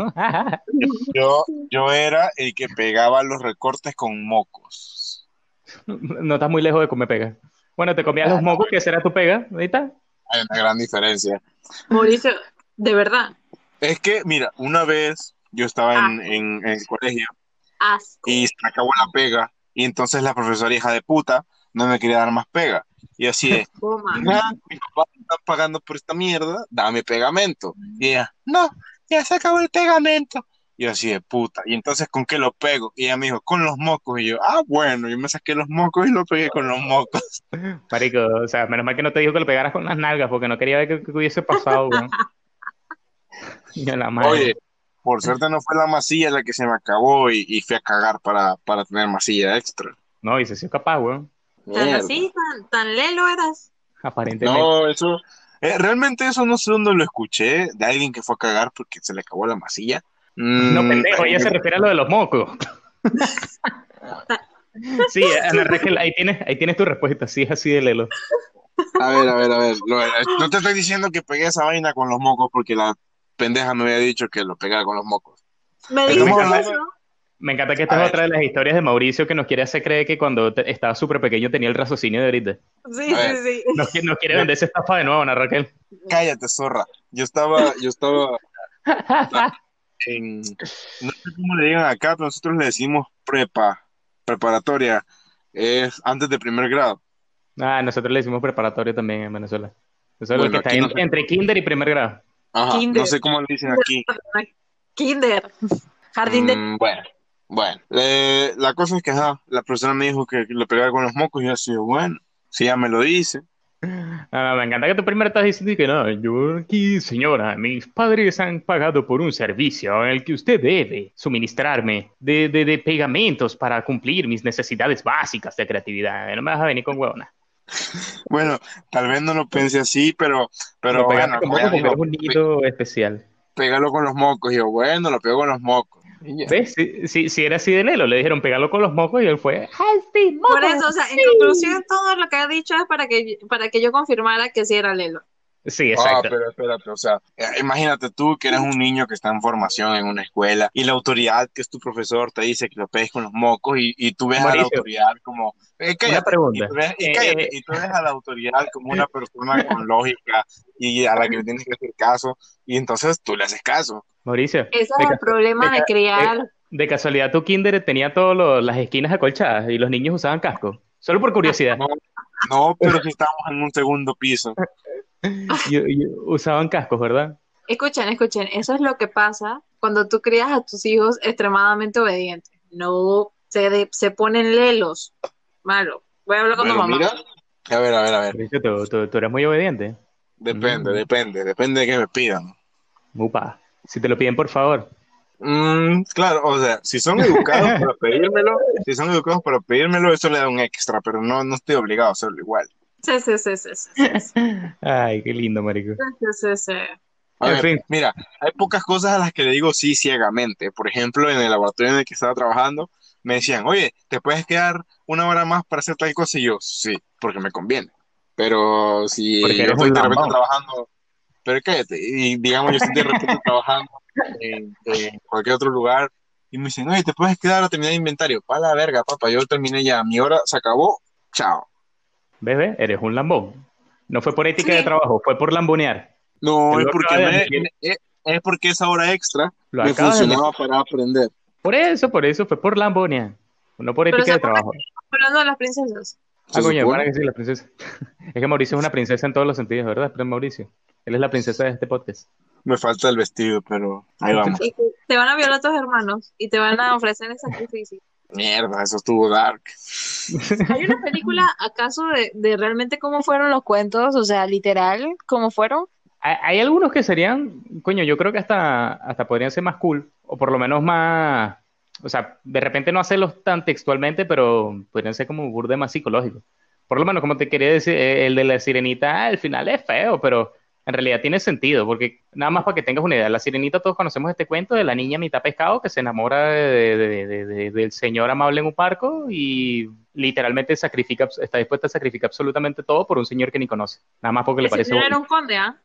Yo, yo era el que pegaba los recortes con mocos. No estás muy lejos de comer pega. Bueno, te comías los mocos, que esa era tu pega. Está. Hay una gran diferencia. Mauricio, de verdad, Es que, mira, una vez yo estaba en, en- en el colegio asco. y se acabó la pega y entonces la profesora hija de puta no me quería dar más pega. Y así de, Toma. "Mira, mi papá me está pagando por esta mierda, dame pegamento. Y ella, no, ya se acabó el pegamento. Y yo así de puta. Y entonces, ¿con qué lo pego? Y ella me dijo, con los mocos. Y yo, ah, bueno, yo me saqué los mocos y lo pegué con los mocos. Marico, o sea, menos mal que no te dijo que lo pegaras con las nalgas, porque no quería ver qué, qué hubiese pasado, weón. Yo la madre. Oye, por suerte no fue la masilla la que se me acabó y, y fui a cagar para, para tener masilla extra. No, y se hizo capaz, weón. Tan así, tan, tan lelo eras. Aparentemente. No, eso, eh, realmente eso no sé dónde lo escuché, de alguien que fue a cagar porque se le acabó la masilla. No, Mm, pendejo, ella se refiere a lo de los mocos. Sí, Ana Raquel, ahí tienes, ahí tienes tu respuesta, sí, es así de lelo. A ver, a ver, a ver. lo- no te estoy diciendo que pegué esa vaina con los mocos porque la pendeja me había dicho que lo pegaba con los mocos. Me ¿cómo eso. Me encanta que esta A es ver. otra de las historias de Mauricio que nos quiere hacer creer que cuando te- estaba súper pequeño tenía el raciocinio de ahorita. Sí, sí, sí. Nos, qui- nos quiere vender esa estafa de nuevo, Ana Raquel. Cállate, zorra. Yo estaba, yo estaba en, no sé cómo le digan acá, pero nosotros le decimos prepa, preparatoria. Es antes de primer grado. Ah, nosotros le decimos preparatorio también en Venezuela. Eso es lo que está en- no entre kinder y primer grado. Ajá, Kinder. no sé cómo le dicen aquí. Kinder. Jardín de... Mm, bueno, bueno. Eh, la cosa es que ajá, la profesora me dijo que, que lo pegaba con los mocos y yo así, bueno, si ella me lo dice. Ah, me encanta que tú primero estás diciendo que no, yo aquí, señora, mis padres han pagado por un servicio en el que usted debe suministrarme de, de, de pegamentos para cumplir mis necesidades básicas de creatividad. No me vas a venir con huevona. Bueno, tal vez no lo pensé así, pero, pero bueno, un niñito especial. pégalo con los mocos. Y yo, bueno, lo pego con los mocos. ¿Ves? Si, si, si era así de Lelo, le dijeron pegarlo con los mocos y él fue, ¡ay, sí, Por eso, o sea, en conclusión, todo lo que ha dicho es para que, para que yo confirmara que sí era Lelo. Sí, Ah, exacto. pero espérate, o sea, eh, imagínate tú que eres un niño que está en formación en una escuela y la autoridad que es tu profesor te dice que lo pegues con los mocos y, y tú ves a la Mauricio. autoridad como, eh, cállate, Una pregunta. y tú ves, y Eh, cállate, eh, y tú ves a la autoridad como una persona con lógica y a la que le tienes que hacer caso y entonces tú le haces caso. Mauricio, Ese es el problema de criar de- casualidad tu kinder tenía todas las esquinas acolchadas y los niños usaban casco. Solo por curiosidad. No, no, pero si estamos en un segundo piso. Y- y usaban cascos, ¿verdad? Escuchen, escuchen, eso es lo que pasa cuando tú crías a tus hijos extremadamente obedientes. No se, de- se ponen lelos. Malo. Voy a hablar con tu mamá. mira, a ver, a ver, a ver, tú, tú- tú eres muy obediente. depende, Mm. depende, depende de que me pidan. Upa. Si te lo piden, por favor. Mm, claro, o sea, si son educados para pedírmelo, si son educados para pedírmelo, eso le da un extra, pero no, no estoy obligado a hacerlo igual. Sí, sí, sí, sí, sí, sí, sí, Ay, qué lindo, marico. sí, sí. A En ver, fin. mira, hay pocas cosas a las que le digo sí ciegamente. Por ejemplo, en el laboratorio en el que estaba trabajando, me decían, oye, ¿te puedes quedar una hora más para hacer tal cosa? Y yo, sí, porque me conviene. Pero si Porque yo estoy de repente trabajando, pero cállate, y digamos, yo estoy de repente trabajando en, en cualquier otro lugar, y me dicen, oye, ¿te puedes quedar a terminar el inventario? Pa' la verga, papá, yo terminé ya, mi hora se acabó, chao. ¿Ves, ves? Eres un lambón. No fue por ética Sí. de trabajo, fue por lambonear. No, es porque, me- es, es porque esa hora extra Lo me acabas de funcionaba para aprender. Por eso, por eso, fue por lambonear. No por ética de trabajo. Hablando de las princesas. ¿Se Ah, coño, supone? para que sí, la princesa. Es que Mauricio es una princesa en todos los sentidos, ¿verdad? Pero Mauricio. Él es la princesa de este podcast. Me falta el vestido, pero ahí vamos. Y te van a violar tus hermanos y te van a ofrecer el sacrificio. Mierda, eso estuvo dark. ¿Hay una película acaso de, de realmente cómo fueron los cuentos? O sea, literal, cómo fueron. Hay, algunos que serían, coño, yo creo que hasta, hasta podrían ser más cool, o por lo menos más, o sea, de repente no hacerlos tan textualmente, pero podrían ser como burde más psicológicos. Por lo menos, como te quería decir, eh, el de la sirenita, ah, el final es feo, pero en realidad tiene sentido, porque nada más para que tengas una idea, la sirenita todos conocemos este cuento de la niña mitad pescado que se enamora de- de- de- de- del señor amable en un barco y literalmente sacrifica, está dispuesta a sacrificar absolutamente todo por un señor que ni conoce, nada más porque le parece señor era un conde, ¿ah? Eh,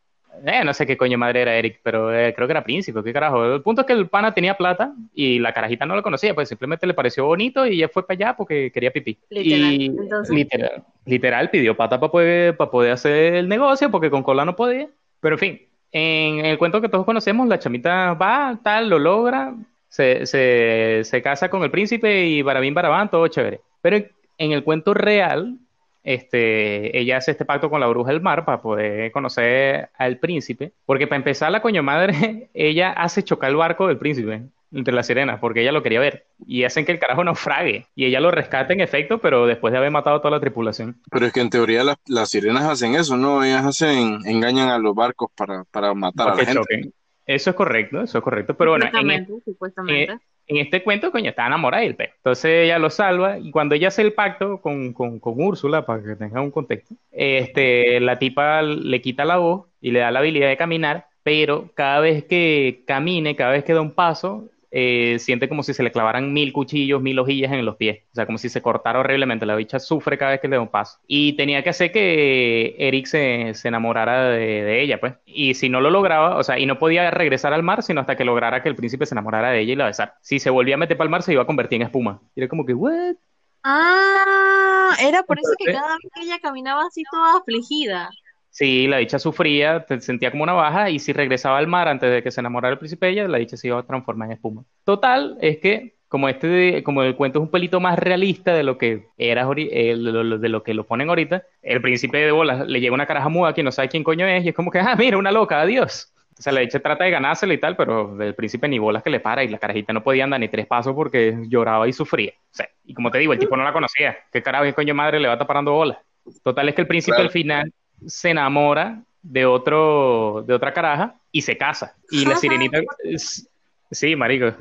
no sé qué coño madre era Eric, pero eh, creo que era príncipe, qué carajo. El punto es que el pana tenía plata y la carajita no lo conocía, pues simplemente le pareció bonito y ella fue para allá porque quería pipí. Literal, Y entonces. literal, literal pidió pata para poder, para poder hacer el negocio porque con cola no podía. Pero en fin, en el cuento que todos conocemos, la chamita va, tal, lo logra, se, se, se casa con el príncipe y barabín barabán, todo chévere. Pero en el cuento real, este, ella hace este pacto con la bruja del mar para poder conocer al príncipe, porque para empezar la coño madre, ella hace chocar el barco del príncipe entre las sirenas, porque ella lo quería ver, y hacen que el carajo naufrague, y ella lo rescata en efecto, pero después de haber matado a toda la tripulación. Pero es que en teoría las, las sirenas hacen eso, ¿no? Ellas hacen, engañan a los barcos para, para matar a la que gente. choquen. Eso es correcto, eso es correcto, pero bueno, en, Supuestamente, supuestamente. en- en este cuento, coño, está enamorada del pez. Entonces ella lo salva y cuando ella hace el pacto con, con, con Úrsula, para que tenga un contexto, este, la tipa le quita la voz y le da la habilidad de caminar, pero cada vez que camine, cada vez que da un paso, eh, siente como si se le clavaran mil cuchillos, mil hojillas en los pies. O sea, como si se cortara horriblemente. La bicha sufre cada vez que le da un paso. Y tenía que hacer que Eric se, se enamorara de, de ella, pues. Y si no lo lograba, o sea, y no podía regresar al mar, sino hasta que lograra que el príncipe se enamorara de ella y la besara. Si se volvía a meter para el mar, se iba a convertir en espuma. Y era como que, ¿what? Ah, era por eso que cada vez que ella caminaba así toda afligida. Sí, la dicha sufría, te sentía como una baja, y si regresaba al mar antes de que se enamorara el príncipe ella, la dicha se iba a transformar en espuma. Total, es que como este, de- como el cuento es un pelito más realista de lo que era eh, de lo, de lo que lo ponen ahorita, el príncipe de bolas le llega una caraja muda que no sabe quién coño es, y es como que, ah, mira, una loca, adiós. O sea, la dicha trata de ganársela y tal, pero el príncipe ni bolas que le para, y la carajita no podía andar ni tres pasos porque lloraba y sufría. O sea, y como te digo, el tipo no la conocía. ¿Qué carajo, qué coño madre le va a estar parando bolas? Total es que el príncipe Claro. al final se enamora de otro, de otra caraja y se casa. Y la sirenita, es- sí, marico,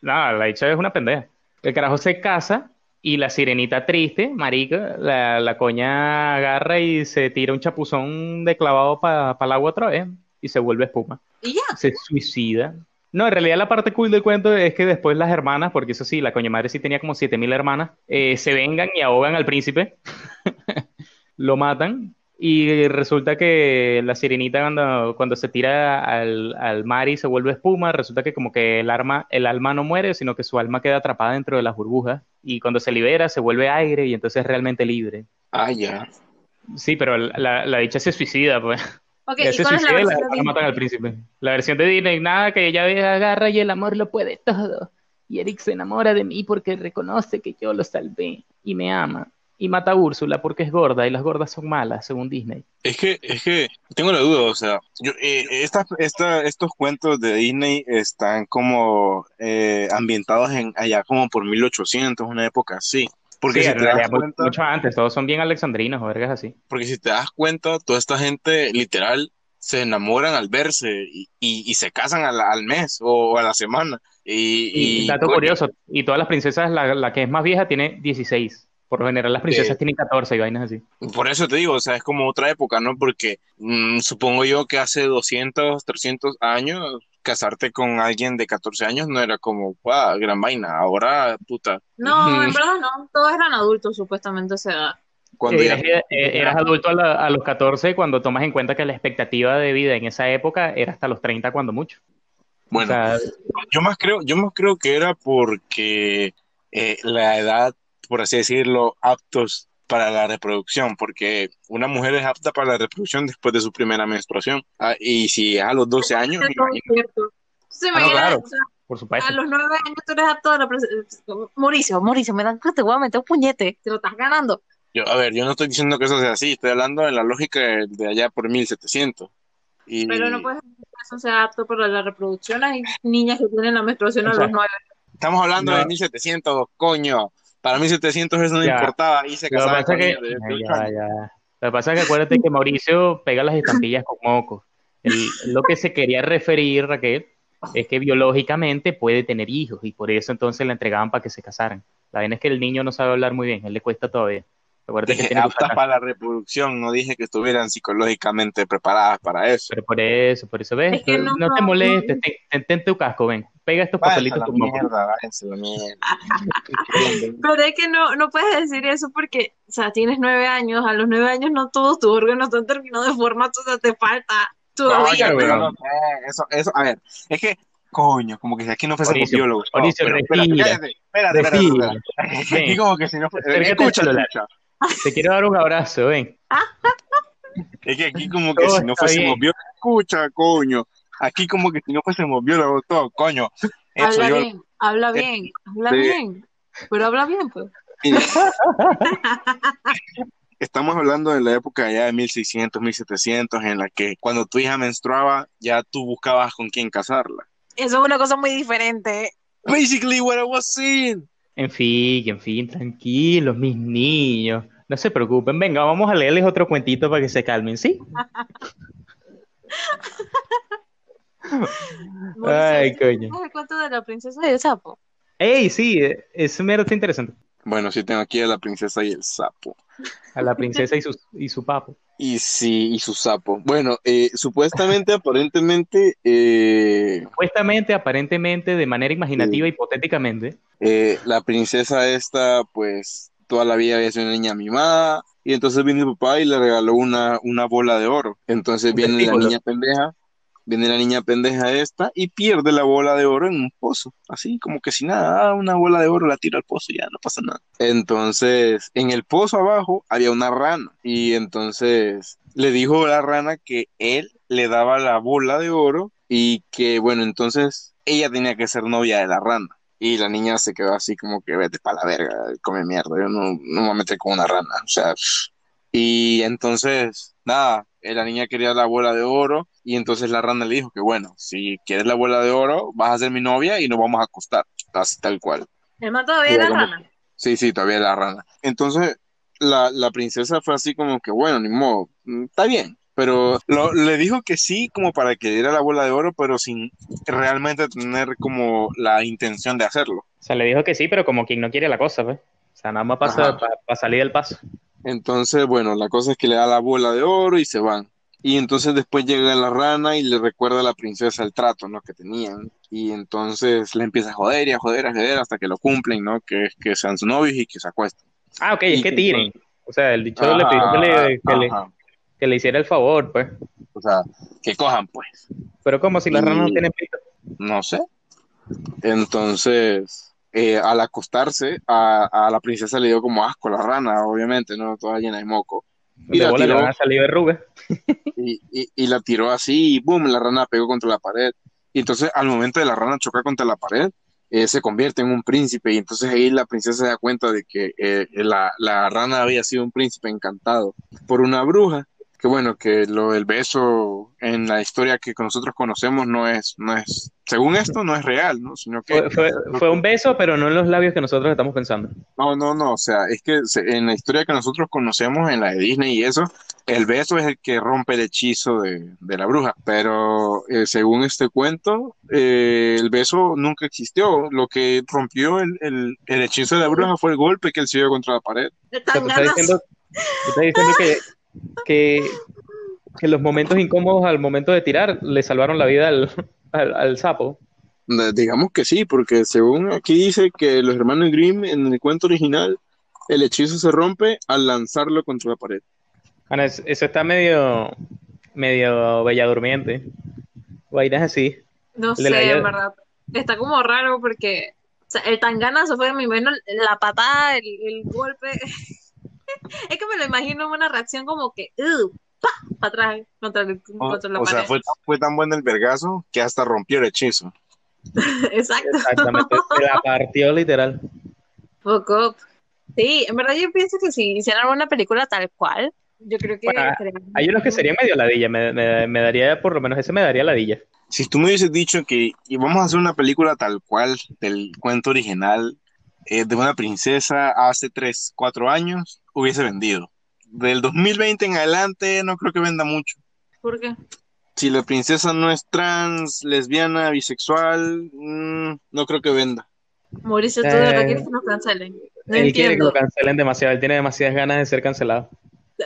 nada, la dicha es una pendeja. El carajo se casa y la sirenita triste, marico, la, la coña agarra y se tira un chapuzón de clavado para el agua otra vez y se vuelve espuma. Y ya. Se suicida. No, en realidad la parte cool del cuento es que después las hermanas, porque eso sí, la coña madre sí tenía como 7000 hermanas, eh, se vengan y ahogan al príncipe, lo matan y resulta que la sirenita cuando, cuando se tira al, al mar y se vuelve espuma, resulta que como que el, arma, el alma no muere, sino que su alma queda atrapada dentro de las burbujas y cuando se libera se vuelve aire y entonces es realmente libre. Ah, ya. Sí, pero la, la dicha se suicida, pues. Ok, Ya ¿y se cuál es la suicida y la versión de hermana matan al Disney? príncipe. La versión de Disney, nada, que ella agarra y el amor lo puede todo. Y Eric se enamora de mí porque reconoce que yo lo salvé y me ama. Y mata a Úrsula porque es gorda y las gordas son malas, según Disney. Es que, es que tengo la duda, o sea, yo, eh, esta, esta, estos cuentos de Disney están como eh, ambientados en allá como por 1800, una época así. Porque Sí, si te das cuenta, mucho antes, todos son bien alexandrinos o vergas así. porque si te das cuenta, toda esta gente literal se enamoran al verse y, y, y se casan al, al mes o a la semana. Y, Y, dato curioso, y todas las princesas, la, la que es más vieja tiene 16. Por lo general las princesas Sí. tienen 14 y vainas así. Por eso te digo, o sea, es como otra época, ¿no? Porque mm, supongo yo que hace 200, 300 años casarte con alguien de 14 años no era como, wow, gran vaina. Ahora, puta, No, en verdad no. Todos eran adultos supuestamente a esa edad. cuando ya... Eras, eh, eras adulto a, la- a los 14 cuando tomas en cuenta que la expectativa de vida en esa época era hasta los 30 cuando mucho. Bueno, O sea, yo más creo, yo más creo que era porque eh, la edad, por así decirlo, aptos para la reproducción, porque una mujer es apta para la reproducción después de su primera menstruación. Ah, y si a los 12 años, me es imagino. Se Ah, no, claro. por supuesto. a los nueve años tú eres apto a la pres- Mauricio, Mauricio, me dan que te voy a meter un puñete. Te lo estás ganando. Yo, a ver, yo no estoy diciendo que eso sea así, estoy hablando de la lógica de, de allá por 1700. Y, Pero no puedes decir que eso sea apto para la reproducción. Hay niñas que tienen la menstruación a O sea, los nueve. Estamos hablando No. de 1700, coño. Para 1700 eso no Ya. importaba y se pasa con que, de ya, 18 ya. Lo que pasa es que acuérdate que Mauricio pega las estampillas con mocos. Él- lo que se quería referir, Raquel, es que biológicamente puede tener hijos y por eso entonces le entregaban para que se casaran. La verdad es que el niño no sabe hablar muy bien, a él le cuesta todavía. Recuerda que Dije tiene aptas para la reproducción, no dije que estuvieran psicológicamente preparadas para eso. Pero por eso, por eso, ves, Es que no, no, te no, molestes, no. ten, ten- ten tu casco, ven, pega estos Váyanse a papelitos la moco. mierda, váyanse la mierda. Pero es que no, no puedes decir eso porque, o sea, tienes nueve años, a los nueve años no todos tus órganos están terminados de forma, o sea, te falta todavía. Pero no sé, eso, eso, a ver, es que, coño, como que si aquí no fuésemos biólogos. no, Mauricio, pero espérate, respira. espérate, espérate, espérate, como que si no al escucha. Te quiero dar un abrazo, ven. Es que aquí como que Todo si no fuésemos biólogos, escucha, coño, aquí como que si no fuésemos biólogos, todo, coño, eso Habla yo, bien, habla bien, habla Sí. bien. Pero habla bien, pues. Estamos hablando de la época ya de 1600, 1700, en la que cuando tu hija menstruaba, ya tú buscabas con quién casarla. Eso es una cosa muy diferente. Basically what I was saying. En fin, en fin, tranquilos, mis niños. No se preocupen, venga, vamos a leerles otro cuentito para que se calmen, ¿sí? Ay, coño. ¿Sabes el cuento de la princesa y el sapo? Ey, sí, eh, ese mero está interesante. Bueno, sí tengo aquí a la princesa y el sapo. A la princesa y su, y su papo. Y sí, y su sapo. Bueno, eh, supuestamente, aparentemente, eh, Supuestamente, aparentemente, de manera imaginativa, hipotéticamente. eh, la princesa esta, pues, toda la vida había sido una niña mimada. Y entonces viene el papá y le regaló una, una bola de oro. Entonces viene la niña pendeja, viene la niña pendeja esta y pierde la bola de oro en un pozo. Así como que si nada, ah, una bola de oro la tiro al pozo ya no pasa nada. Entonces, en el pozo abajo había una rana. Y entonces le dijo la rana que él le daba la bola de oro y que, bueno, entonces ella tenía que ser novia de la rana. Y la niña se quedó así como que vete para la verga, come mierda, yo no, me voy con una rana. O sea, y entonces, nada, la niña quería la bola de oro y entonces la rana le dijo que bueno, si quieres la bola de oro, vas a ser mi novia y nos vamos a acostar, así tal cual. El man todavía cómo- rana. Sí, sí, todavía la rana. Entonces, la, la princesa fue así como que, bueno, ni modo, mm, está bien. Pero lo- le dijo que sí, como para que diera la bola de oro, pero sin realmente tener como la intención de hacerlo. O sea, le dijo que sí, pero como quien no quiere la cosa, pues. O sea, nada más para salir del paso. Entonces, bueno, la cosa es que le da la bola de oro y se van. Y entonces después llega la rana y le recuerda a la princesa el trato, ¿no? que tenían. Y entonces le empieza a joder y a joder, a joder hasta que lo cumplen, ¿no? Que, que sean sus novios y que se acuesten. Ah, ok, Y es que tiren. O sea, el dicho le pidió que le, que, le, que le hiciera el favor, pues. O sea, que cojan, pues. Pero como si las Y- ranas no tienen pito. No sé. Entonces, eh, al acostarse, a, a la princesa le dio como asco la rana, obviamente, ¿no? Toda llena de moco. Y De la, bola le tiró, van a salir verrugas. y, y- y la tiró así y boom, la rana pegó contra la pared. Y entonces, al momento de la rana chocar contra la pared, eh, se convierte en un príncipe. Y entonces ahí la princesa se da cuenta de que eh, la, la rana había sido un príncipe encantado por una bruja. Que bueno, que lo del beso en la historia que nosotros conocemos no es, no es, según esto, no es real, ¿no? Sino que Fue, fue, fue un beso, pero no en los labios que nosotros estamos pensando. No, no, no, o sea, es que se- en la historia que nosotros conocemos, en la de Disney y eso, el beso es el que rompe el hechizo de, de la bruja, pero eh, según este cuento, eh, el beso nunca existió, lo que rompió el, el- el hechizo de la bruja fue el golpe que él se dio contra la pared. Estás diciendo que, que, que los momentos incómodos al momento de tirar le salvaron la vida al, al, al sapo. Digamos que sí, porque según aquí dice que los hermanos Grimm en el cuento original, el hechizo se rompe al lanzarlo contra la pared. Bueno, es- eso está medio, medio bella durmiente. Vainas así. No El la sé, llave. en verdad. Está como raro porque o sea, el tanganazo fue mi menos la patada, el, el golpe. es que me lo imagino una reacción como que, uh, pa, para atrás contra, el- O, contra la o sea, pared. fue, fue tan bueno el vergazo que hasta rompió el hechizo. Exacto. Exactamente. Se la partió literal. Fuck up. Sí, en verdad yo pienso que si hicieran una película tal cual, yo creo que Bueno, Hay unos que serían medio ladilla. Me, me, me daría, por lo menos ese me daría ladilla. Si tú me hubieses dicho que íbamos a hacer una película tal cual del cuento original eh, de una princesa hace 3, 4 años, hubiese vendido. Del 2020 en adelante no creo que venda mucho. ¿Por qué? Si la princesa no es trans, lesbiana, bisexual, mm, no creo que venda. Mauricio, ¿tú de verdad Eh. quieres que nos cancelen? No él quiere que entiendo. lo cancelen demasiado, él tiene demasiadas ganas de ser cancelado.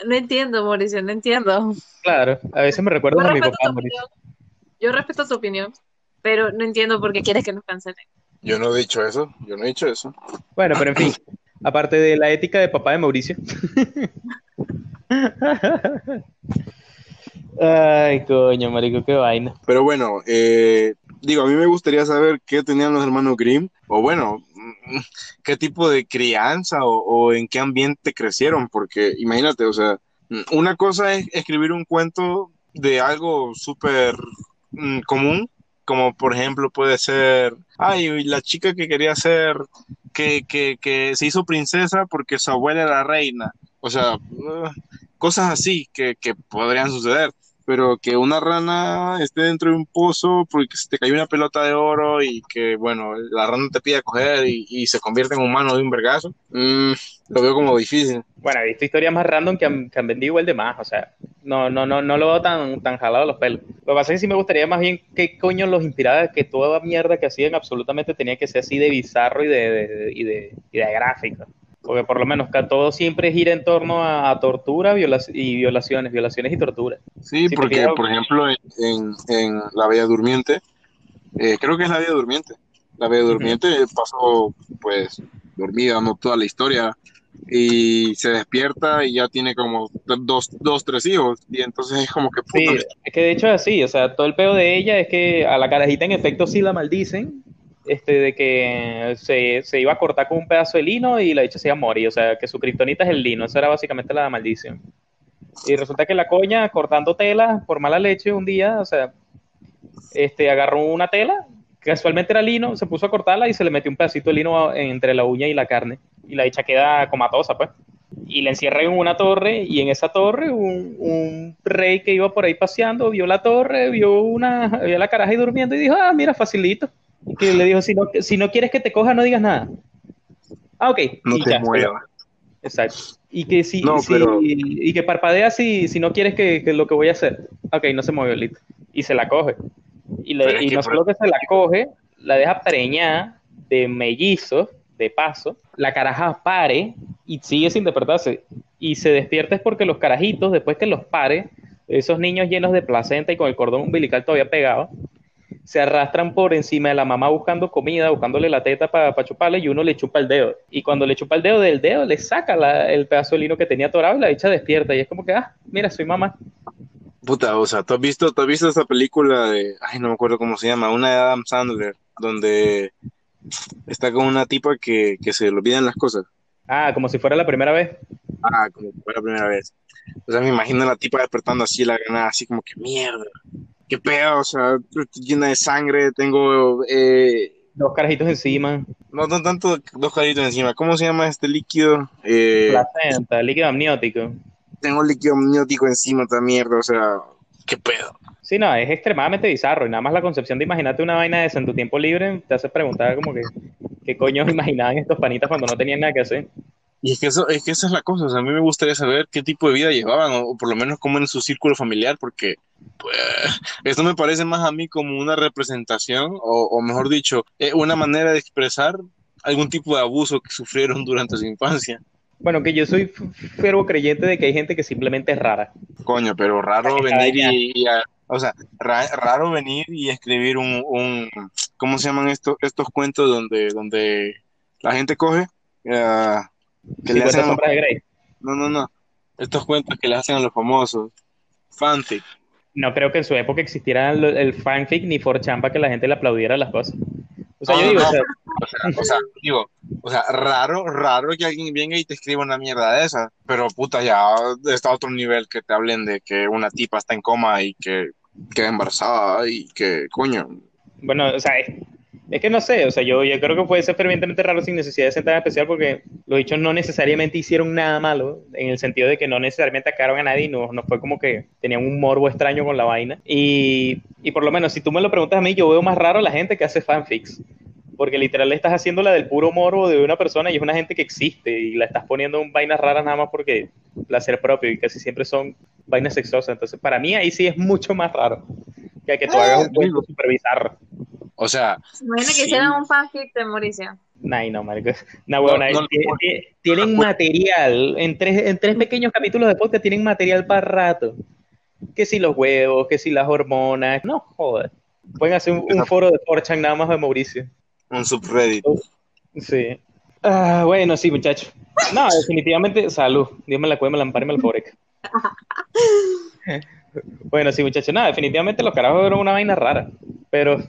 No entiendo, Mauricio, no entiendo. Claro, a veces me Yo recuerdas a mi papá, Mauricio. Yo respeto tu opinión, pero no entiendo por qué quieres que nos cancelen. Yo no he dicho eso, yo no he dicho eso. Bueno, pero en fin, aparte de la ética de papá de Mauricio. Ay, coño, marico, qué vaina. Pero bueno, eh, digo, a mí me gustaría saber qué tenían los hermanos Grimm, o bueno, mm, qué tipo de crianza o, o en qué ambiente crecieron, porque imagínate, o sea, una cosa es escribir un cuento de algo súper mm, común, como por ejemplo puede ser, ay, la chica que quería ser, que, que, que se hizo princesa porque su abuela era reina, o sea, uh, cosas así que, que podrían suceder. Pero que una rana esté dentro de un pozo porque se te cayó una pelota de oro y que, bueno, la rana te pide coger y, y se convierte en humano de un vergazo, mm, lo veo como difícil. Bueno, he visto historias más random que han, que han vendido igual de más, o sea, no, no, no, no lo veo tan, tan jalado los pelos. Lo que pasa es que sí me gustaría más bien qué coño los inspiraba que toda mierda que hacían absolutamente tenía que ser así de bizarro y de, de- y de, y de gráfico. Porque por lo menos que todo siempre gira en torno a, a tortura viola- y violaciones, violaciones y tortura. Sí, porque, por ejemplo, en, en, en La Bella Durmiente, eh, creo que es La Bella Durmiente, La Bella Durmiente pasó, pues, dormida, no toda la historia, y se despierta y ya tiene como dos, dos tres hijos, y entonces es como que, Sí, puta, es que de hecho es así, o sea, todo el pedo de ella es que a la carajita en efecto sí la maldicen, este, de que se, se iba a cortar con un pedazo de lino y la dicha se iba a morir, o sea, que su kriptonita es el lino, eso era básicamente la maldición. Y resulta que la coña, cortando tela por mala leche un día, o sea, este, agarró una tela, casualmente era lino, se puso a cortarla y se le metió un pedacito de lino entre la uña y la carne. Y la dicha queda comatosa, pues. Y la encierra en una torre y en esa torre un, un rey que iba por ahí paseando vio la torre, vio una vio la caraja ahí durmiendo y dijo, ah, mira, facilito. Y que le dijo, si no, si no quieres que te coja, no digas nada. Ah, ok. no Y te ya, se muevas. Exacto. Y que si, No, si- pero- y que parpadea si, si no quieres que, que lo que voy a hacer. Ok, no se mueve listo. Y se la coge. Y, le- y no solo que se la coge, la deja preñada de mellizos, de paso. La caraja pare y sigue sin despertarse. Y se despierta es porque los carajitos, después que los pare, esos niños llenos de placenta y con el cordón umbilical todavía pegado, se arrastran por encima de la mamá buscando comida, buscándole la teta para chuparle y uno le chupa el dedo. Y cuando le chupa el dedo del dedo, le saca el pedazo de lino que tenía atorado y la dicha despierta. Y es como que, ah, mira, soy mamá. Puta, o sea, ¿tú has visto, tú has visto esa película de, ay, no me acuerdo cómo se llama, una de Adam Sandler, donde está con una tipa que, que se le olvidan las cosas? Ah, como si fuera la primera vez. Ah, como que fue la primera vez. O sea, me imagino a la tipa despertando así, la granada, así como que mierda. Qué pedo, o sea, llena de sangre, tengo, eh, Dos carajitos encima, no, no tanto dos caritos encima. ¿Cómo se llama este líquido? Eh, placenta, líquido amniótico. tengo líquido amniótico encima, esta mierda, o sea, qué pedo. Sí, no, es extremadamente bizarro. Y nada más la concepción de imaginarte una vaina de eso en tu tiempo libre te hace preguntar como que, ¿qué coño imaginaban estos panitas cuando no tenían nada que hacer? Y es que eso, es que esa es la cosa, o sea, a mí me gustaría saber qué tipo de vida llevaban, o, o por lo menos cómo en su círculo familiar, porque pues, esto me parece más a mí como una representación, o, o mejor dicho, eh, una manera de expresar algún tipo de abuso que sufrieron durante su infancia. Bueno, que yo soy fervo creyente de que hay gente que simplemente es rara. Coño, pero raro Ay, venir y, y a- o sea, ra- raro venir y escribir un, un ¿cómo se llaman estos, estos cuentos donde, donde la gente coge? eh, que le 50 hacen a los- sombras de Grey. no, no, no, estos cuentos que le hacen a los famosos, fanfic. No creo que en su época existiera el, el fanfic ni 4chan para que la gente le aplaudiera las cosas. O sea, No, yo digo, no, o sea, O sea, o sea, digo, o sea, raro, raro que alguien venga y te escriba una mierda de esa, pero puta, ya está a otro nivel que te hablen de que una tipa está en coma y que queda embarazada y que, coño, bueno, o sea, es, que no sé, o sea, yo, yo creo que puede ser fervientemente raro sin necesidad de ser tan especial porque los dichos no necesariamente hicieron nada malo, en el sentido de que no necesariamente atacaron a nadie, no, no fue como que tenían un morbo extraño con la vaina. Y, y por lo menos, si tú me lo preguntas a mí, yo veo más raro a la gente que hace fanfics. Porque literal le estás haciendo la del puro morbo de una persona y es una gente que existe y la estás poniendo en vainas raras nada más porque placer propio y casi siempre son vainas sexosas. Entonces, para mí ahí sí es mucho más raro que que tú Ah, hagas un cuento digo. O sea, Imagina que Sí. hicieran un fanfic de Mauricio. Nah, no, marico. Nah, huevona, No, no, ti- ti- tienen material, en tres, en tres pequeños capítulos de podcast tienen material para rato. Que si los huevos, que si las hormonas, no joder. Pueden hacer un, un foro de 4chan nada más de Mauricio. un subreddit. Sí. Ah, bueno, sí, muchachos. No, definitivamente, salud. Dios me la cuide, me la ampare me la. Bueno, sí, muchachos. No, definitivamente los carajos eran una vaina rara. Pero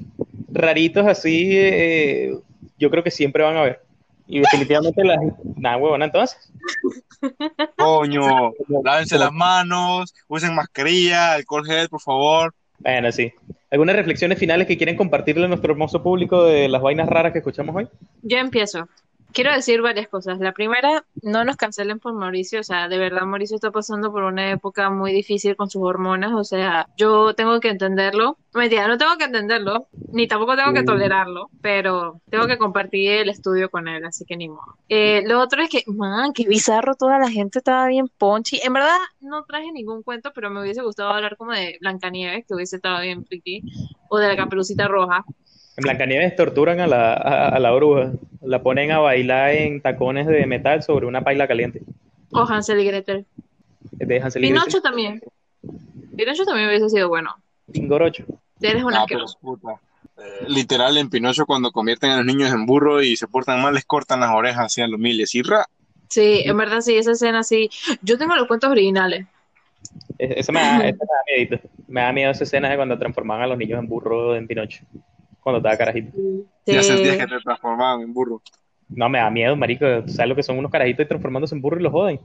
raritos así, eh, yo creo que siempre van a haber. Y definitivamente las. Nada, huevona, entonces. Coño, lávense las manos, usen mascarilla, alcohol gel, por favor. Bueno, sí. ¿Algunas reflexiones finales que quieren compartirle a nuestro hermoso público de las vainas raras que escuchamos hoy? Yo empiezo. Quiero decir varias cosas. La primera, no nos cancelen por Mauricio. O sea, de verdad, Mauricio está pasando por una época muy difícil con sus hormonas. O sea, yo tengo que entenderlo. Mentira, no tengo que entenderlo, ni tampoco tengo que Mm. tolerarlo, pero tengo que compartir el estudio con él, así que ni modo. Eh, lo otro es que, man, qué bizarro, toda la gente estaba bien ponchi. En verdad, no traje ningún cuento, pero me hubiese gustado hablar como de Blancanieves, que hubiese estado bien pretty, o de la Caperucita Roja. En Blancanieves torturan a la, a, a la bruja. La ponen a bailar en tacones de metal sobre una paila caliente. O Hansel y Gretel. De Hansel y Pinocho Gretel. también. Pinocho también hubiese sido bueno. Pingorocho. Eres un Ah, puta. Eh, literal, en Pinocho, cuando convierten a los niños en burro y se portan mal, les cortan las orejas hacia los miles y ra. Sí, en verdad sí, esa escena sí. Yo tengo los cuentos originales. E- Ese me da, ese me da miedito. Me da miedo esa escena de cuando transformaban a los niños en burro en Pinocho. Cuando estaba carajito. Y hace Sí. días que te transformaban en burro. No, me da miedo, marico. ¿Tú ¿Sabes lo que son unos carajitos y transformándose en burro y los joden?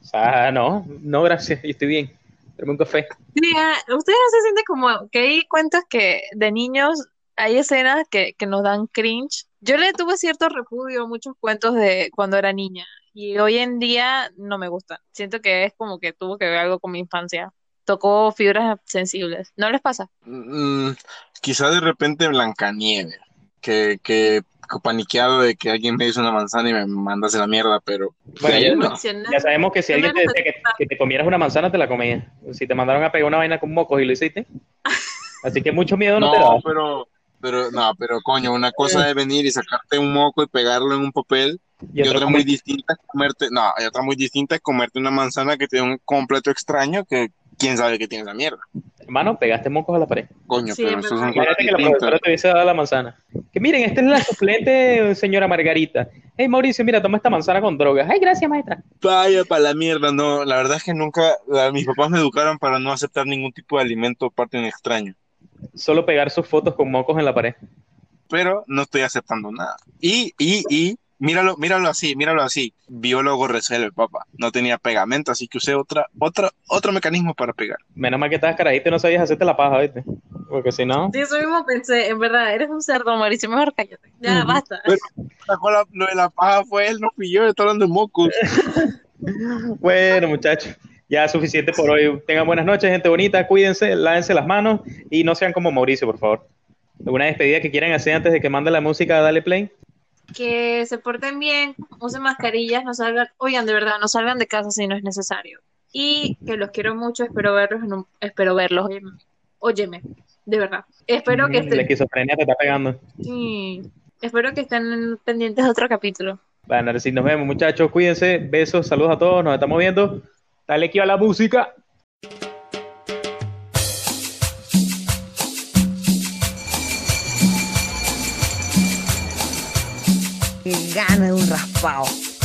O sea, no, no, gracias. Yo estoy bien. Tráeme un café. Sí, ustedes no se sienten como que hay cuentos que de niños hay escenas que, que nos dan cringe. Yo le tuve cierto repudio a muchos cuentos de cuando era niña y hoy en día no me gustan. Siento que es como que tuvo que ver algo con mi infancia. Tocó fibras sensibles. ¿No les pasa? Mm, quizá de repente Blancanieves, que, que paniqueado de que alguien me hizo una manzana y me mandase la mierda, pero Bueno, ya- no. Sabemos que si alguien no te decía que, que te comieras una manzana, te la comías. Si te mandaron a pegar una vaina con mocos y lo hiciste. Así que mucho miedo no, te da. No, pero, pero, no, pero coño, una cosa es venir y sacarte un moco y pegarlo en un papel, y, Y otra muy distinta es comerte, no, y otra muy distinta es comerte una manzana que tiene un completo extraño que quién sabe que tiene la mierda. Hermano, pegaste mocos a la pared. Coño, Sí, pero es eso son Imagínate que la profesora te hubiese dado la manzana. Que miren, esta es la suplente señora Margarita. Hey Mauricio, mira, toma esta manzana con drogas. Ay, gracias, maestra. Vaya para la mierda, no, la verdad es que nunca, la- mis papás me educaron para no aceptar ningún tipo de alimento parte de un extraño, Solo pegar sus fotos con mocos en la pared. pero no estoy aceptando nada. Y, y, y, míralo, míralo así, míralo así, biólogo resuelve, papá, no tenía pegamento, así que usé otra, otra, otro mecanismo para pegar. Menos mal que estabas carajito y no sabías hacerte la paja, ¿viste? Porque si no. Sí, eso mismo pensé, en verdad, eres un cerdo, Mauricio, mejor cállate. Ya, basta. Sacó la- lo de la paja fue él, no fui yo, estoy hablando de mocos. Bueno, muchachos, ya suficiente por hoy. Tengan buenas noches, gente bonita. Cuídense, lávense las manos y no sean como Mauricio, por favor. ¿Alguna despedida que quieran hacer antes de que mande la música a Dale Play? Que se porten bien, usen mascarillas, no salgan, oigan, de verdad, no salgan de casa si no es necesario. Y que los quiero mucho, espero verlos, en un- espero verlos, óyeme, óyeme, de verdad. Espero que Mm, La estén, esquizofrenia te está pegando. sí, espero que estén pendientes de otro capítulo. Bueno, ahora sí nos vemos, muchachos. Cuídense. Besos, saludos a todos. Nos estamos viendo. Dale aquí a la música. Gana un raspado.